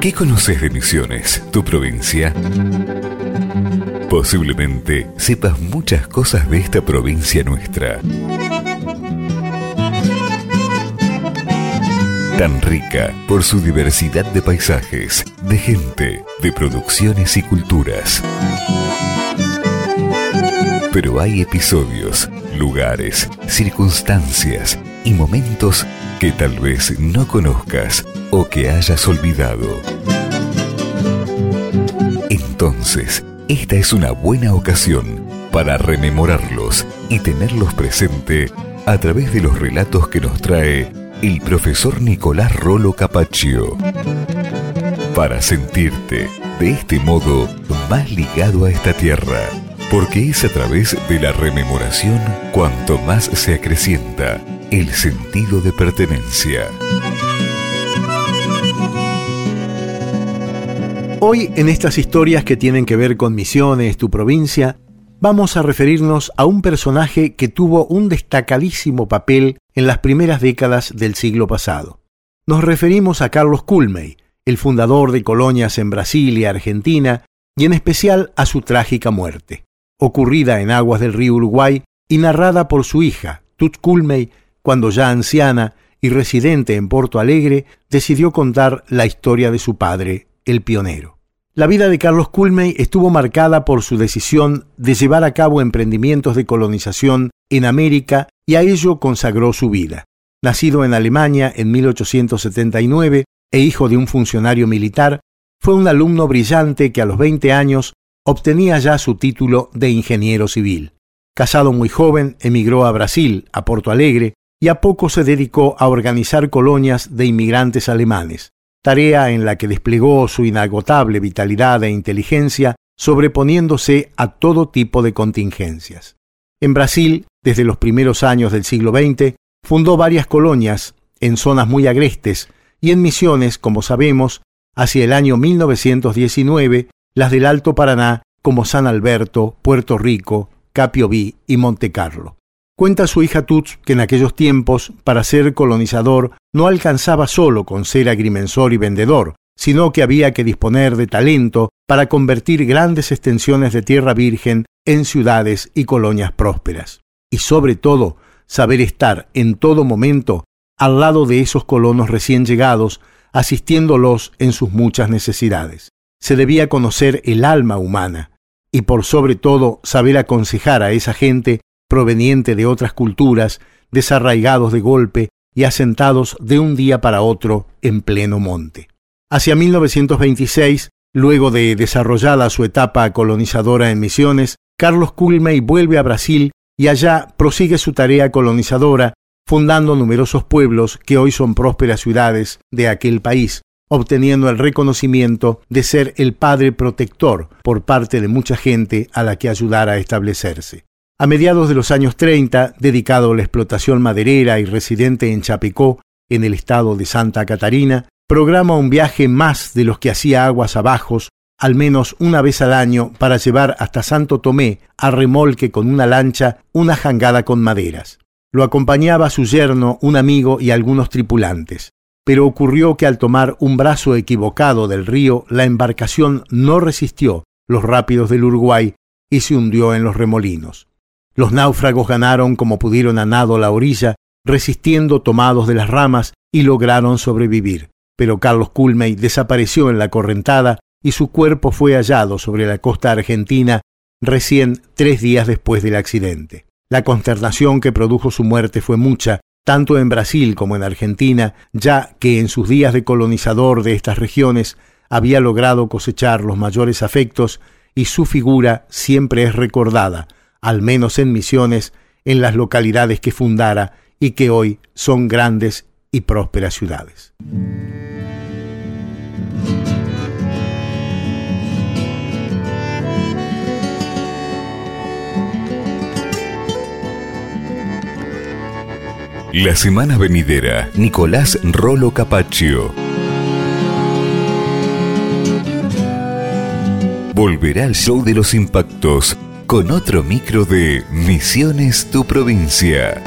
¿Qué conoces de Misiones, tu provincia? Posiblemente sepas muchas cosas de esta provincia nuestra. Tan rica por su diversidad de paisajes, de gente, de producciones y culturas. Pero hay episodios, lugares, circunstancias y momentos que tal vez no conozcas o que hayas olvidado. Entonces, esta es una buena ocasión para rememorarlos y tenerlos presente a través de los relatos que nos trae el profesor Nicolás Rolo Capaccio. Para sentirte de este modo más ligado a esta tierra, porque es a través de la rememoración cuanto más se acrecienta el sentido de pertenencia. Hoy en estas historias que tienen que ver con Misiones, tu provincia, vamos a referirnos a un personaje que tuvo un destacadísimo papel en las primeras décadas del siglo pasado. Nos referimos a Carlos Culmey, el fundador de colonias en Brasil y Argentina, y en especial a su trágica muerte, ocurrida en aguas del río Uruguay y narrada por su hija, Tut Culmey, cuando ya anciana y residente en Porto Alegre, decidió contar la historia de su padre, el pionero. La vida de Carlos Culmey estuvo marcada por su decisión de llevar a cabo emprendimientos de colonización en América y a ello consagró su vida. Nacido en Alemania en 1879 e hijo de un funcionario militar, fue un alumno brillante que a los 20 años obtenía ya su título de ingeniero civil. Casado muy joven, emigró a Brasil, a Porto Alegre, y a poco se dedicó a organizar colonias de inmigrantes alemanes tarea en la que desplegó su inagotable vitalidad e inteligencia, sobreponiéndose a todo tipo de contingencias. En Brasil, desde los primeros años del siglo XX, fundó varias colonias en zonas muy agrestes y en misiones, como sabemos, hacia el año 1919, las del Alto Paraná como San Alberto, Puerto Rico, Capiobí y Monte Carlo. Cuenta su hija Tuts que en aquellos tiempos, para ser colonizador, no alcanzaba solo con ser agrimensor y vendedor, sino que había que disponer de talento para convertir grandes extensiones de tierra virgen en ciudades y colonias prósperas. Y sobre todo, saber estar en todo momento al lado de esos colonos recién llegados, asistiéndolos en sus muchas necesidades. Se debía conocer el alma humana y por sobre todo saber aconsejar a esa gente proveniente de otras culturas, desarraigados de golpe y asentados de un día para otro en pleno monte. Hacia 1926, luego de desarrollada su etapa colonizadora en Misiones, Carlos Culmey vuelve a Brasil y allá prosigue su tarea colonizadora, fundando numerosos pueblos que hoy son prósperas ciudades de aquel país, obteniendo el reconocimiento de ser el padre protector por parte de mucha gente a la que ayudara a establecerse. A mediados de los años 30, dedicado a la explotación maderera y residente en Chapecó, en el estado de Santa Catarina, programa un viaje más de los que hacía aguas abajos, al menos una vez al año, para llevar hasta Santo Tomé, a remolque con una lancha, una jangada con maderas. Lo acompañaba su yerno, un amigo y algunos tripulantes. Pero ocurrió que al tomar un brazo equivocado del río, la embarcación no resistió los rápidos del Uruguay y se hundió en los remolinos. Los náufragos ganaron como pudieron a nado la orilla, resistiendo tomados de las ramas y lograron sobrevivir. Pero Carlos Culmey desapareció en la correntada y su cuerpo fue hallado sobre la costa argentina recién tres días después del accidente. La consternación que produjo su muerte fue mucha, tanto en Brasil como en Argentina, ya que en sus días de colonizador de estas regiones había logrado cosechar los mayores afectos y su figura siempre es recordada, al menos en misiones, en las localidades que fundara y que hoy son grandes y prósperas ciudades. La semana venidera, Nicolás Rolo Capaccio. Volverá al show de los impactos con otro micro de Misiones Tu Provincia.